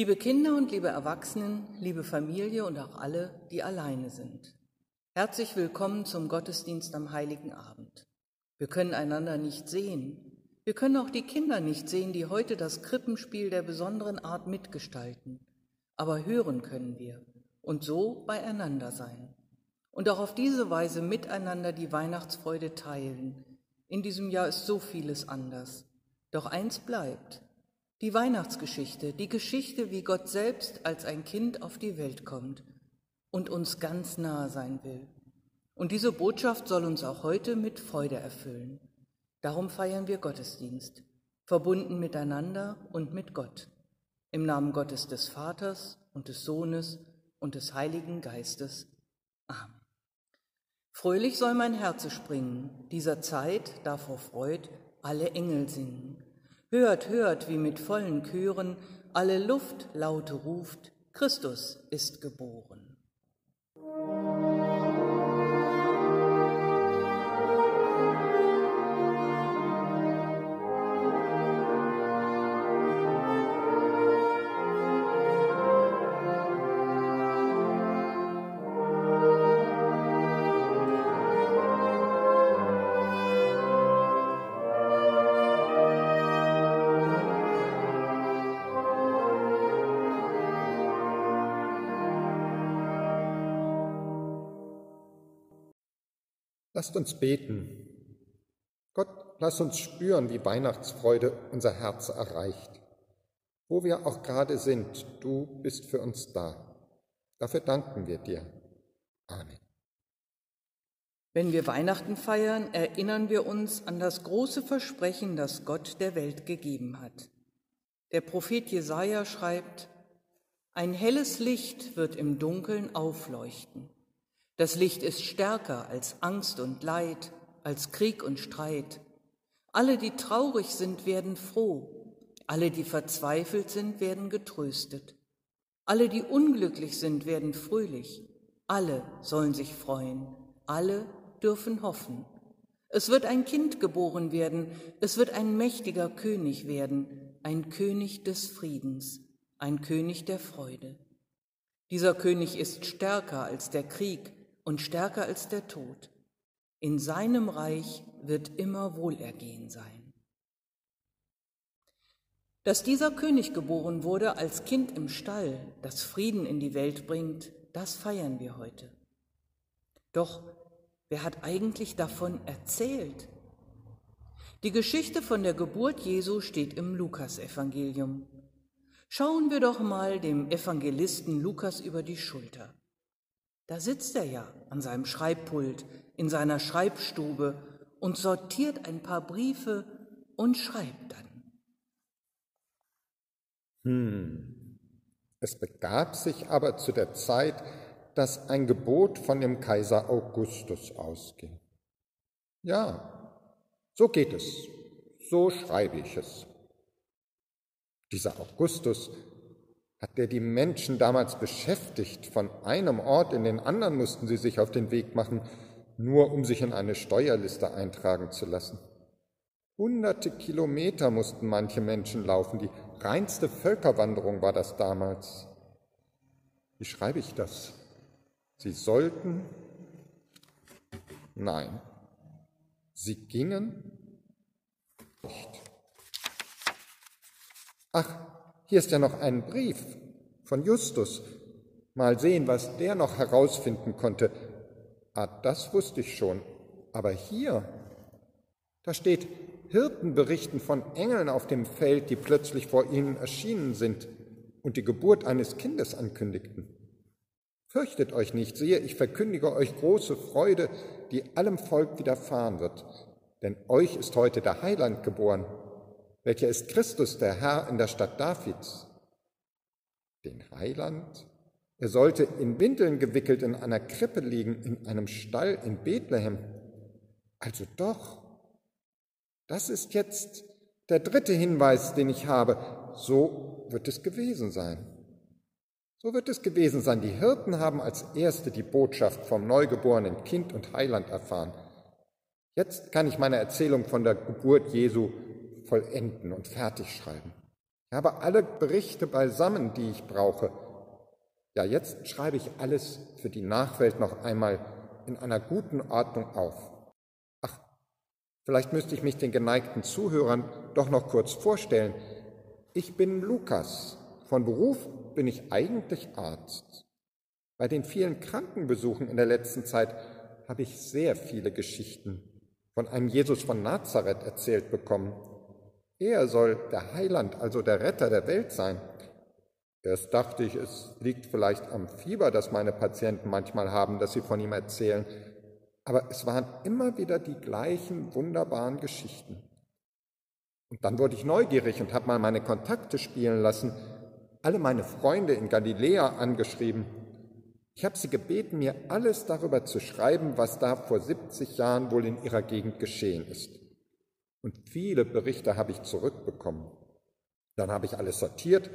Liebe Kinder und liebe Erwachsenen, liebe Familie und auch alle, die alleine sind. Herzlich willkommen zum Gottesdienst am heiligen Abend. Wir können einander nicht sehen. Wir können auch die Kinder nicht sehen, die heute das Krippenspiel der besonderen Art mitgestalten. Aber hören können wir und so beieinander sein. Und auch auf diese Weise miteinander die Weihnachtsfreude teilen. In diesem Jahr ist so vieles anders. Doch eins bleibt. Die Weihnachtsgeschichte, die Geschichte, wie Gott selbst als ein Kind auf die Welt kommt und uns ganz nahe sein will. Und diese Botschaft soll uns auch heute mit Freude erfüllen. Darum feiern wir Gottesdienst, verbunden miteinander und mit Gott. Im Namen Gottes des Vaters und des Sohnes und des Heiligen Geistes. Amen. Fröhlich soll mein Herz springen, dieser Zeit, da vor Freud alle Engel singen. Hört, hört, wie mit vollen Chören alle Luft laute ruft, Christus ist geboren. Lasst uns beten. Gott, lass uns spüren, wie Weihnachtsfreude unser Herz erreicht. Wo wir auch gerade sind, du bist für uns da. Dafür danken wir dir. Amen. Wenn wir Weihnachten feiern, erinnern wir uns an das große Versprechen, das Gott der Welt gegeben hat. Der Prophet Jesaja schreibt: Ein helles Licht wird im Dunkeln aufleuchten. Das Licht ist stärker als Angst und Leid, als Krieg und Streit. Alle, die traurig sind, werden froh. Alle, die verzweifelt sind, werden getröstet. Alle, die unglücklich sind, werden fröhlich. Alle sollen sich freuen. Alle dürfen hoffen. Es wird ein Kind geboren werden. Es wird ein mächtiger König werden. Ein König des Friedens. Ein König der Freude. Dieser König ist stärker als der Krieg und stärker als der Tod. In seinem Reich wird immer Wohlergehen sein. Dass dieser König geboren wurde als Kind im Stall, das Frieden in die Welt bringt, das feiern wir heute. Doch wer hat eigentlich davon erzählt? Die Geschichte von der Geburt Jesu steht im Lukasevangelium. Schauen wir doch mal dem Evangelisten Lukas über die Schulter. Da sitzt er ja an seinem Schreibpult, in seiner Schreibstube und sortiert ein paar Briefe und schreibt dann. Hm. Es begab sich aber zu der Zeit, dass ein Gebot von dem Kaiser Augustus ausging. Ja, so geht es, so schreibe ich es. Dieser Augustus hat der die Menschen damals beschäftigt. Von einem Ort in den anderen mussten sie sich auf den Weg machen, nur um sich in eine Steuerliste eintragen zu lassen. Hunderte Kilometer mussten manche Menschen laufen. Die reinste Völkerwanderung war das damals. Wie schreibe ich das? Sie sollten? Nein. Sie gingen nicht. Ach, hier ist ja noch ein Brief von Justus. Mal sehen, was der noch herausfinden konnte. Ah, das wusste ich schon. Aber hier, da steht, Hirten berichten von Engeln auf dem Feld, die plötzlich vor ihnen erschienen sind und die Geburt eines Kindes ankündigten. Fürchtet euch nicht, siehe, ich verkündige euch große Freude, die allem Volk widerfahren wird. Denn euch ist heute der Heiland geboren, welcher ist Christus, der Herr in der Stadt Davids? Den Heiland? Er sollte in Windeln gewickelt in einer Krippe liegen, in einem Stall in Bethlehem. Also doch, das ist jetzt der dritte Hinweis, den ich habe. So wird es gewesen sein. So wird es gewesen sein. Die Hirten haben als Erste die Botschaft vom neugeborenen Kind und Heiland erfahren. Jetzt kann ich meine Erzählung von der Geburt Jesu vollenden und fertig schreiben. Ich habe alle Berichte beisammen, die ich brauche. Ja, jetzt schreibe ich alles für die Nachwelt noch einmal in einer guten Ordnung auf. Ach, vielleicht müsste ich mich den geneigten Zuhörern doch noch kurz vorstellen. Ich bin Lukas. Von Beruf bin ich eigentlich Arzt. Bei den vielen Krankenbesuchen in der letzten Zeit habe ich sehr viele Geschichten von einem Jesus von Nazareth erzählt bekommen. Er soll der Heiland, also der Retter der Welt sein. Erst dachte ich, es liegt vielleicht am Fieber, das meine Patienten manchmal haben, dass sie von ihm erzählen. Aber es waren immer wieder die gleichen wunderbaren Geschichten. Und dann wurde ich neugierig und habe mal meine Kontakte spielen lassen, alle meine Freunde in Galiläa angeschrieben. Ich habe sie gebeten, mir alles darüber zu schreiben, was da vor 70 Jahren wohl in ihrer Gegend geschehen ist. Und viele Berichte habe ich zurückbekommen. Dann habe ich alles sortiert.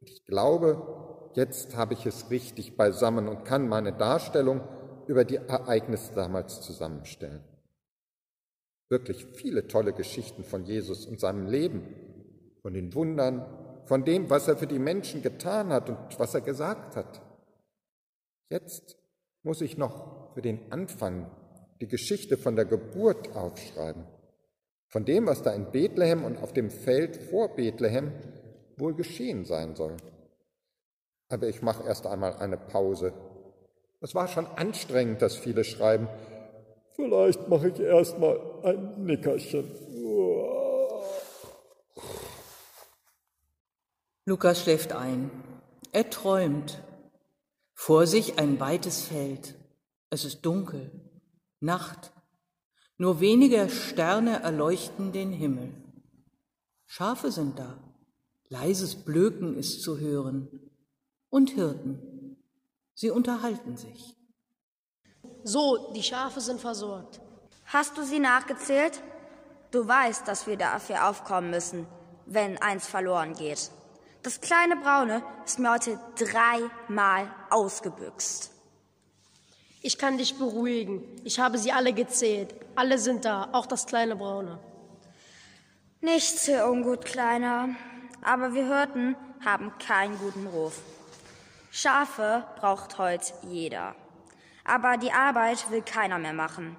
Ich glaube, jetzt habe ich es richtig beisammen und kann meine Darstellung über die Ereignisse damals zusammenstellen. Wirklich viele tolle Geschichten von Jesus und seinem Leben, von den Wundern, von dem, was er für die Menschen getan hat und was er gesagt hat. Jetzt muss ich noch für den Anfang die Geschichte von der Geburt aufschreiben von dem, was da in Bethlehem und auf dem Feld vor Bethlehem wohl geschehen sein soll. Aber ich mache erst einmal eine Pause. Es war schon anstrengend, dass viele schreiben. Vielleicht mache ich erst mal ein Nickerchen. Lukas schläft ein. Er träumt. Vor sich ein weites Feld. Es ist dunkel. Nacht. Nur wenige Sterne erleuchten den Himmel. Schafe sind da, leises Blöken ist zu hören und Hirten. Sie unterhalten sich. So, die Schafe sind versorgt. Hast du sie nachgezählt? Du weißt, dass wir dafür aufkommen müssen, wenn eins verloren geht. Das kleine Braune ist mir heute dreimal ausgebüxt. Ich kann dich beruhigen. Ich habe sie alle gezählt. Alle sind da, auch das kleine Braune. Nichts für ungut, Kleiner. Aber wir Hürten haben keinen guten Ruf. Schafe braucht heute jeder. Aber die Arbeit will keiner mehr machen.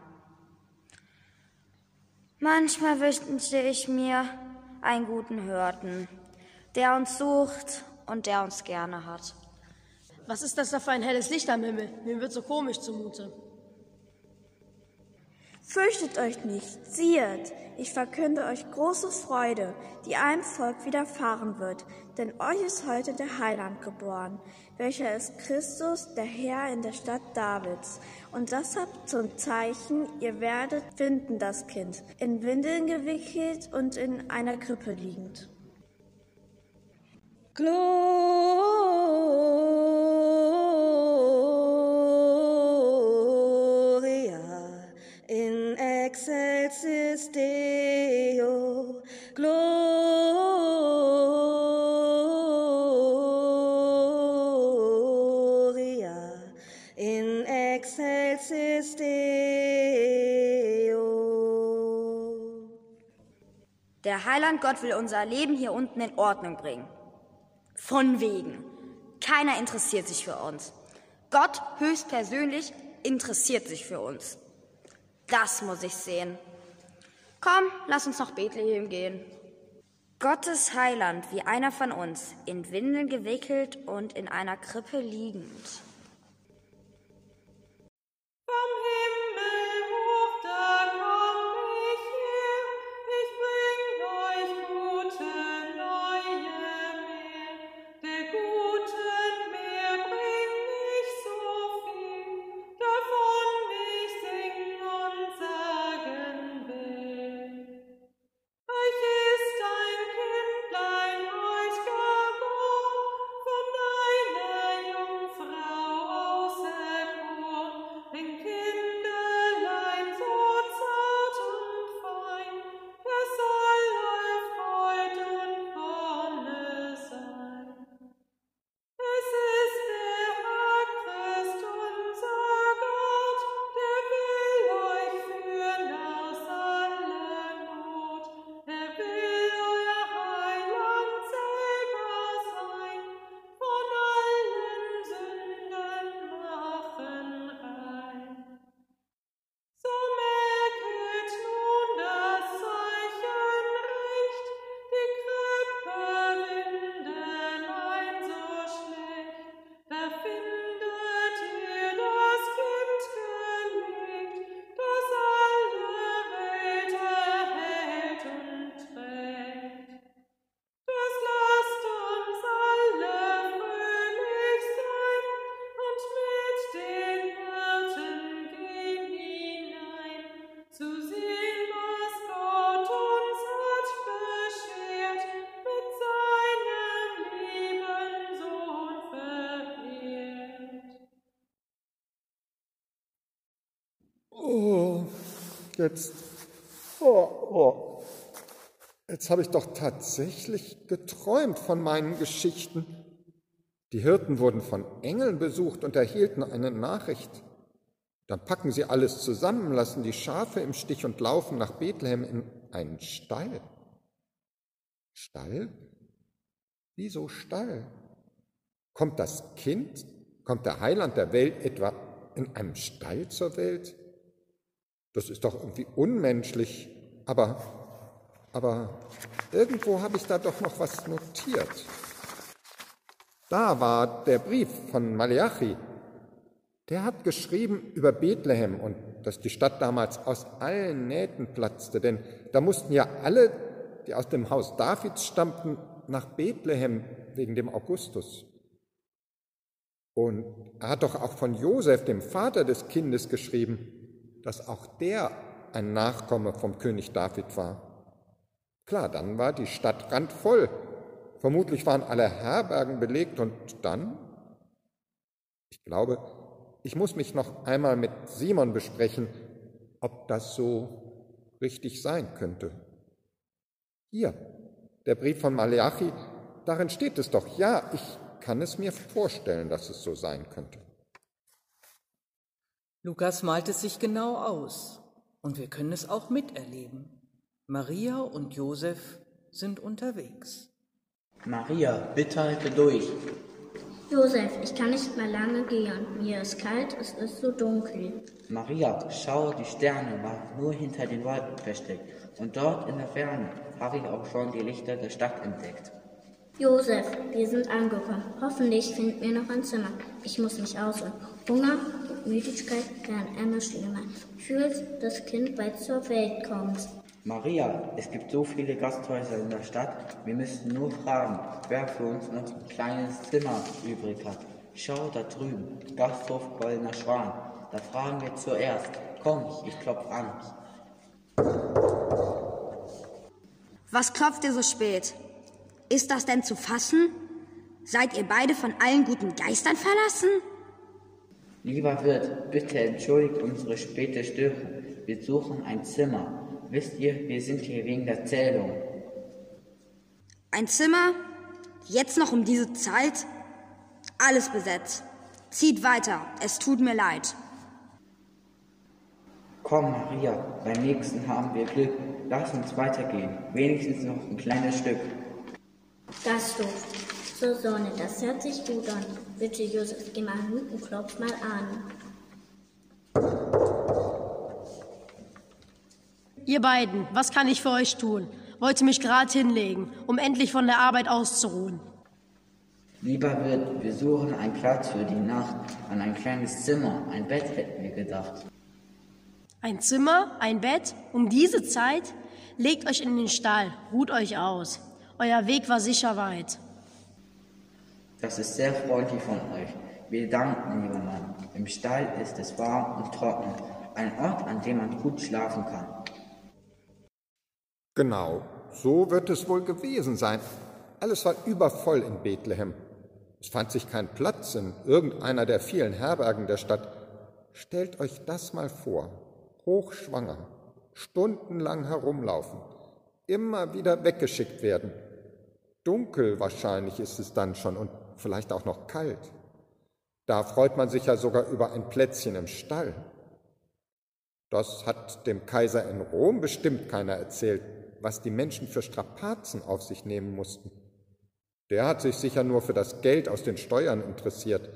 Manchmal wünschte ich mir einen guten Hürten, der uns sucht und der uns gerne hat. Was ist das da für ein helles Licht am Himmel? Mir wird so komisch zumute. Fürchtet euch nicht, siehet, ich verkünde euch große Freude, die einem Volk widerfahren wird, denn euch ist heute der Heiland geboren, welcher ist Christus, der Herr in der Stadt Davids. Und das habt zum Zeichen, ihr werdet finden das Kind, in Windeln gewickelt und in einer Krippe liegend. Gloria excelsis Deo. Gloria in excelsis Deo. Der Heiland Gott will unser Leben hier unten in Ordnung bringen. Von wegen. Keiner interessiert sich für uns. Gott höchstpersönlich interessiert sich für uns. Das muss ich sehen. Komm, lass uns nach Bethlehem gehen. Gottes Heiland wie einer von uns, in Windeln gewickelt und in einer Krippe liegend. Jetzt, oh, oh, jetzt habe ich doch tatsächlich geträumt von meinen Geschichten. Die Hirten wurden von Engeln besucht und erhielten eine Nachricht. Dann packen sie alles zusammen, lassen die Schafe im Stich und laufen nach Bethlehem in einen Stall. Stall? Wieso Stall? Kommt das Kind, kommt der Heiland der Welt etwa in einem Stall zur Welt? Das ist doch irgendwie unmenschlich, aber, aber irgendwo habe ich da doch noch was notiert. Da war der Brief von Malachi. Der hat geschrieben über Bethlehem und dass die Stadt damals aus allen Nähten platzte, denn da mussten ja alle, die aus dem Haus Davids stammten, nach Bethlehem wegen dem Augustus. Und er hat doch auch von Josef, dem Vater des Kindes, geschrieben, dass auch der ein Nachkomme vom König David war. Klar, dann war die Stadt randvoll. Vermutlich waren alle Herbergen belegt und dann? Ich glaube, ich muss mich noch einmal mit Simon besprechen, ob das so richtig sein könnte. Hier, der Brief von Maleachi, darin steht es doch, ja, ich kann es mir vorstellen, dass es so sein könnte. Lukas malt es sich genau aus und wir können es auch miterleben. Maria und Josef sind unterwegs. Maria, bitte halte durch. Josef, ich kann nicht mehr lange gehen. Mir ist kalt, es ist so dunkel. Maria, schau, die Sterne waren nur hinter den Wolken versteckt. Und dort in der Ferne habe ich auch schon die Lichter der Stadt entdeckt. Josef, wir sind angekommen. Hoffentlich finden wir noch ein Zimmer. Ich muss mich ausruhen. Hunger Müdigkeit werden immer schlimmer. Fühlt das Kind bald zur Welt kommt. Maria, es gibt so viele Gasthäuser in der Stadt. Wir müssen nur fragen, wer für uns noch ein kleines Zimmer übrig hat. Schau da drüben, Gasthof Goldener Schwan. Da fragen wir zuerst. Komm, ich klopf an. Was klopft ihr so spät? Ist das denn zu fassen? Seid ihr beide von allen guten Geistern verlassen? Lieber Wirt, bitte entschuldigt unsere späte Störung. Wir suchen ein Zimmer. Wisst ihr, wir sind hier wegen der Zählung. Ein Zimmer? Jetzt noch um diese Zeit? Alles besetzt. Zieht weiter, es tut mir leid. Komm, Maria, beim nächsten haben wir Glück. Lass uns weitergehen. Wenigstens noch ein kleines Stück. Gasthof. So, Sonne, das hört sich gut an. Bitte, Josef, geh mal hin und klopf mal an. Ihr beiden, was kann ich für euch tun? Wollte mich gerade hinlegen, um endlich von der Arbeit auszuruhen. Lieber Wirt, wir suchen einen Platz für die Nacht. An ein kleines Zimmer, ein Bett hätten wir gedacht. Ein Zimmer, ein Bett, um diese Zeit? Legt euch in den Stall, ruht euch aus. Euer Weg war sicher weit. Das ist sehr freundlich von euch. Wir danken, lieber Mann. Im Stall ist es warm und trocken. Ein Ort, an dem man gut schlafen kann. Genau, so wird es wohl gewesen sein. Alles war übervoll in Bethlehem. Es fand sich kein Platz in irgendeiner der vielen Herbergen der Stadt. Stellt euch das mal vor. Hochschwanger, stundenlang herumlaufen, immer wieder weggeschickt werden. Dunkel wahrscheinlich ist es dann schon und vielleicht auch noch kalt. Da freut man sich ja sogar über ein Plätzchen im Stall. Das hat dem Kaiser in Rom bestimmt keiner erzählt, was die Menschen für Strapazen auf sich nehmen mussten. Der hat sich sicher nur für das Geld aus den Steuern interessiert.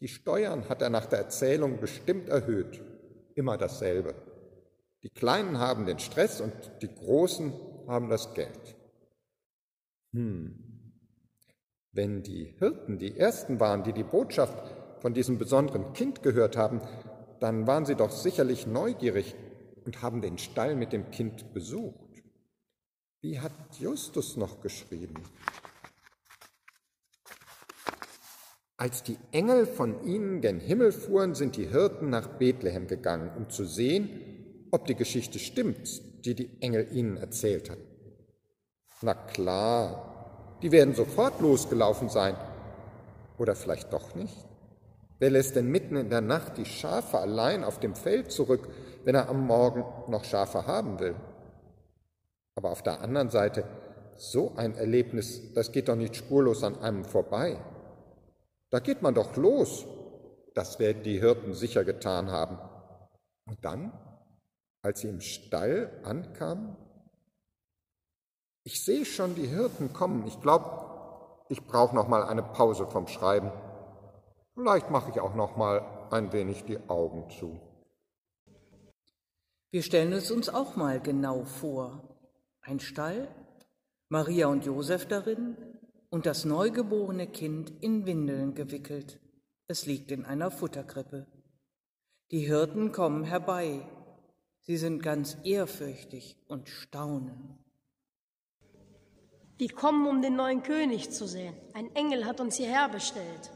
Die Steuern hat er nach der Erzählung bestimmt erhöht. Immer dasselbe. Die Kleinen haben den Stress und die Großen haben das Geld. Hm. Wenn die Hirten die Ersten waren, die die Botschaft von diesem besonderen Kind gehört haben, dann waren sie doch sicherlich neugierig und haben den Stall mit dem Kind besucht. Wie hat Justus noch geschrieben? Als die Engel von ihnen gen Himmel fuhren, sind die Hirten nach Bethlehem gegangen, um zu sehen, ob die Geschichte stimmt, die die Engel ihnen erzählt hatten. Na klar, die werden sofort losgelaufen sein. Oder vielleicht doch nicht? Wer lässt denn mitten in der Nacht die Schafe allein auf dem Feld zurück, wenn er am Morgen noch Schafe haben will. Aber auf der anderen Seite, so ein Erlebnis, das geht doch nicht spurlos an einem vorbei. Da geht man doch los. Das werden die Hirten sicher getan haben. Und dann, als sie im Stall ankamen, ich sehe schon die Hirten kommen. Ich glaube, ich brauche noch mal eine Pause vom Schreiben. Vielleicht mache ich auch noch mal ein wenig die Augen zu. Wir stellen es uns auch mal genau vor. Ein Stall, Maria und Josef darin und das neugeborene Kind in Windeln gewickelt. Es liegt in einer Futterkrippe. Die Hirten kommen herbei. Sie sind ganz ehrfürchtig und staunen. Wir kommen, um den neuen König zu sehen. Ein Engel hat uns hierher bestellt.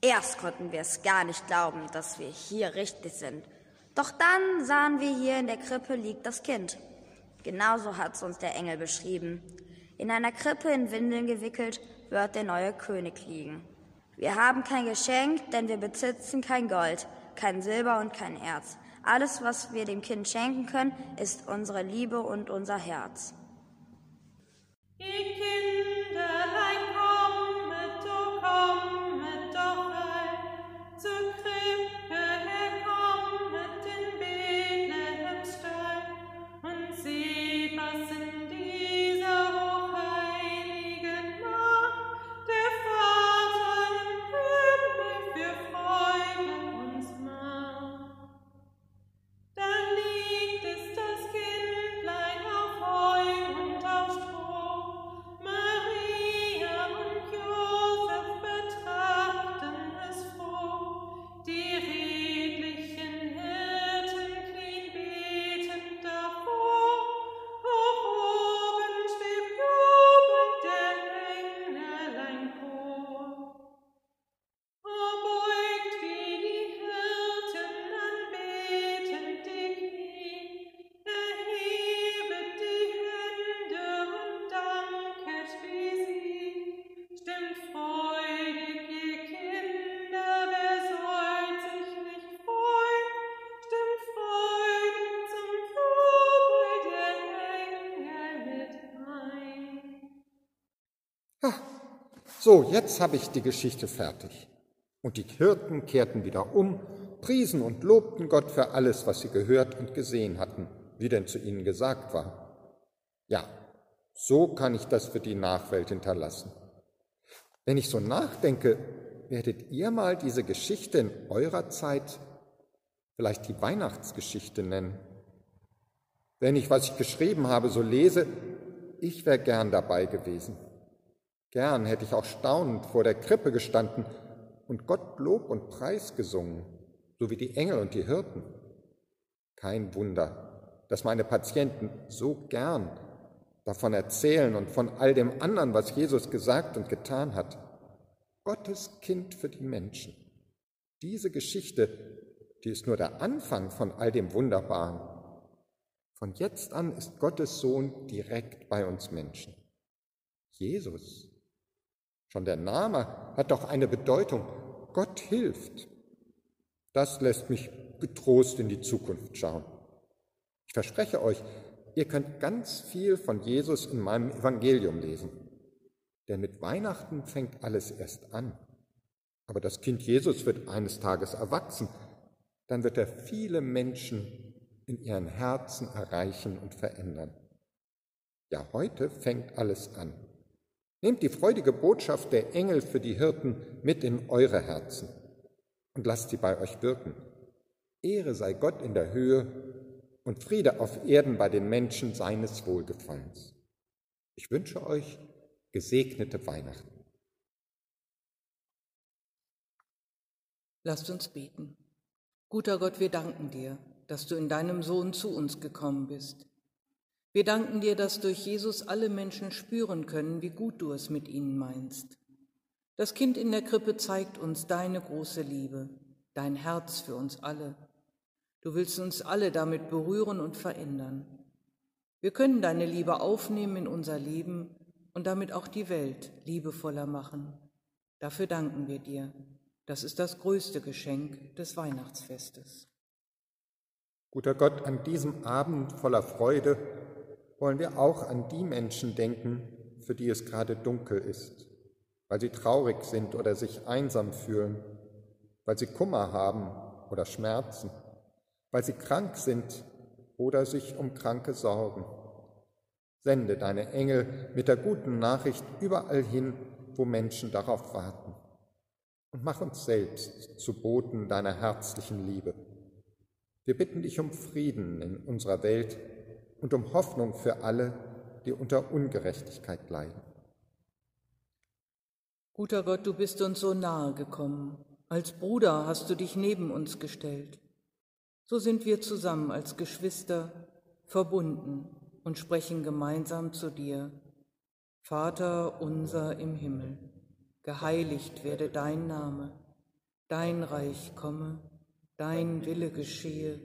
Erst konnten wir es gar nicht glauben, dass wir hier richtig sind. Doch dann sahen wir hier in der Krippe liegt das Kind. Genauso hat es uns der Engel beschrieben. In einer Krippe in Windeln gewickelt wird der neue König liegen. Wir haben kein Geschenk, denn wir besitzen kein Gold, kein Silber und kein Erz. Alles, was wir dem Kind schenken können, ist unsere Liebe und unser Herz. Ihr So, jetzt habe ich die Geschichte fertig. Und die Hirten kehrten wieder um, priesen und lobten Gott für alles, was sie gehört und gesehen hatten, wie denn zu ihnen gesagt war. Ja, so kann ich das für die Nachwelt hinterlassen. Wenn ich so nachdenke, werdet ihr mal diese Geschichte in eurer Zeit vielleicht die Weihnachtsgeschichte nennen. Wenn ich, was ich geschrieben habe, so lese, ich wäre gern dabei gewesen. Gern hätte ich auch staunend vor der Krippe gestanden und Gott Lob und Preis gesungen, so wie die Engel und die Hirten. Kein Wunder, dass meine Patienten so gern davon erzählen und von all dem anderen, was Jesus gesagt und getan hat. Gottes Kind für die Menschen. Diese Geschichte, die ist nur der Anfang von all dem Wunderbaren. Von jetzt an ist Gottes Sohn direkt bei uns Menschen. Jesus. Schon der Name hat doch eine Bedeutung. Gott hilft. Das lässt mich getrost in die Zukunft schauen. Ich verspreche euch, ihr könnt ganz viel von Jesus in meinem Evangelium lesen. Denn mit Weihnachten fängt alles erst an. Aber das Kind Jesus wird eines Tages erwachsen. Dann wird er viele Menschen in ihren Herzen erreichen und verändern. Ja, heute fängt alles an. Nehmt die freudige Botschaft der Engel für die Hirten mit in eure Herzen und lasst sie bei euch wirken. Ehre sei Gott in der Höhe und Friede auf Erden bei den Menschen seines Wohlgefallens. Ich wünsche euch gesegnete Weihnachten. Lasst uns beten. Guter Gott, wir danken dir, dass du in deinem Sohn zu uns gekommen bist. Wir danken dir, dass durch Jesus alle Menschen spüren können, wie gut du es mit ihnen meinst. Das Kind in der Krippe zeigt uns deine große Liebe, dein Herz für uns alle. Du willst uns alle damit berühren und verändern. Wir können deine Liebe aufnehmen in unser Leben und damit auch die Welt liebevoller machen. Dafür danken wir dir. Das ist das größte Geschenk des Weihnachtsfestes. Guter Gott, an diesem Abend voller Freude wollen wir auch an die Menschen denken, für die es gerade dunkel ist, weil sie traurig sind oder sich einsam fühlen, weil sie Kummer haben oder Schmerzen, weil sie krank sind oder sich um Kranke sorgen. Sende deine Engel mit der guten Nachricht überall hin, wo Menschen darauf warten. Und mach uns selbst zu Boten deiner herzlichen Liebe. Wir bitten dich um Frieden in unserer Welt und um Hoffnung für alle, die unter Ungerechtigkeit leiden. Guter Gott, du bist uns so nahe gekommen. Als Bruder hast du dich neben uns gestellt. So sind wir zusammen als Geschwister verbunden und sprechen gemeinsam zu dir. Vater unser im Himmel, geheiligt werde dein Name, dein Reich komme, dein Wille geschehe,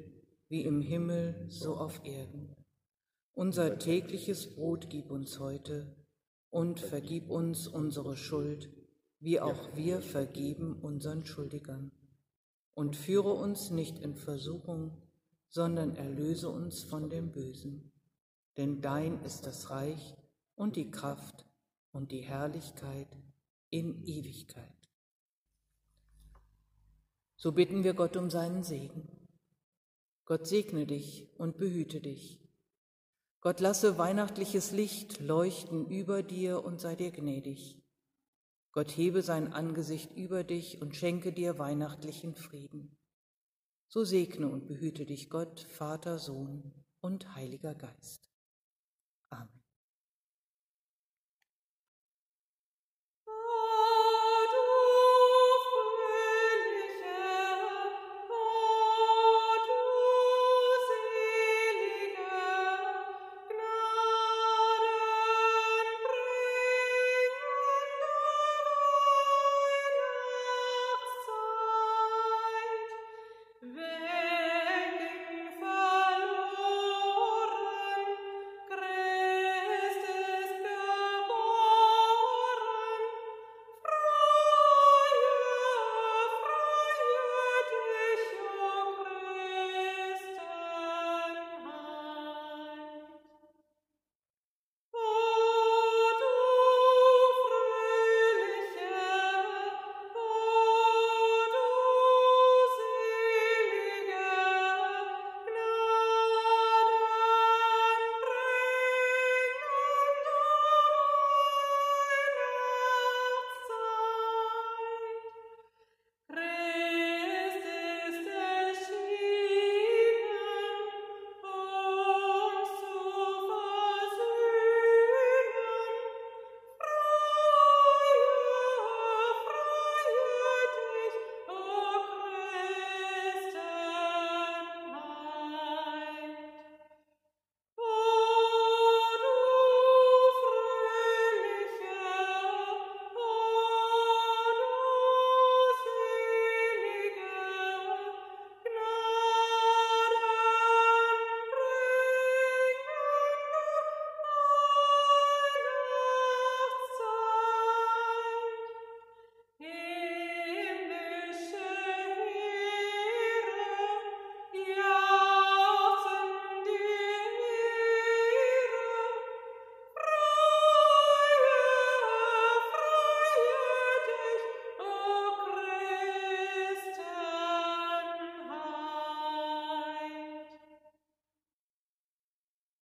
wie im Himmel so auf Erden. Unser tägliches Brot gib uns heute und vergib uns unsere Schuld, wie auch wir vergeben unseren Schuldigern. Und führe uns nicht in Versuchung, sondern erlöse uns von dem Bösen. Denn dein ist das Reich und die Kraft und die Herrlichkeit in Ewigkeit. So bitten wir Gott um seinen Segen. Gott segne dich und behüte dich. Gott lasse weihnachtliches Licht leuchten über dir und sei dir gnädig. Gott hebe sein Angesicht über dich und schenke dir weihnachtlichen Frieden. So segne und behüte dich Gott, Vater, Sohn und Heiliger Geist.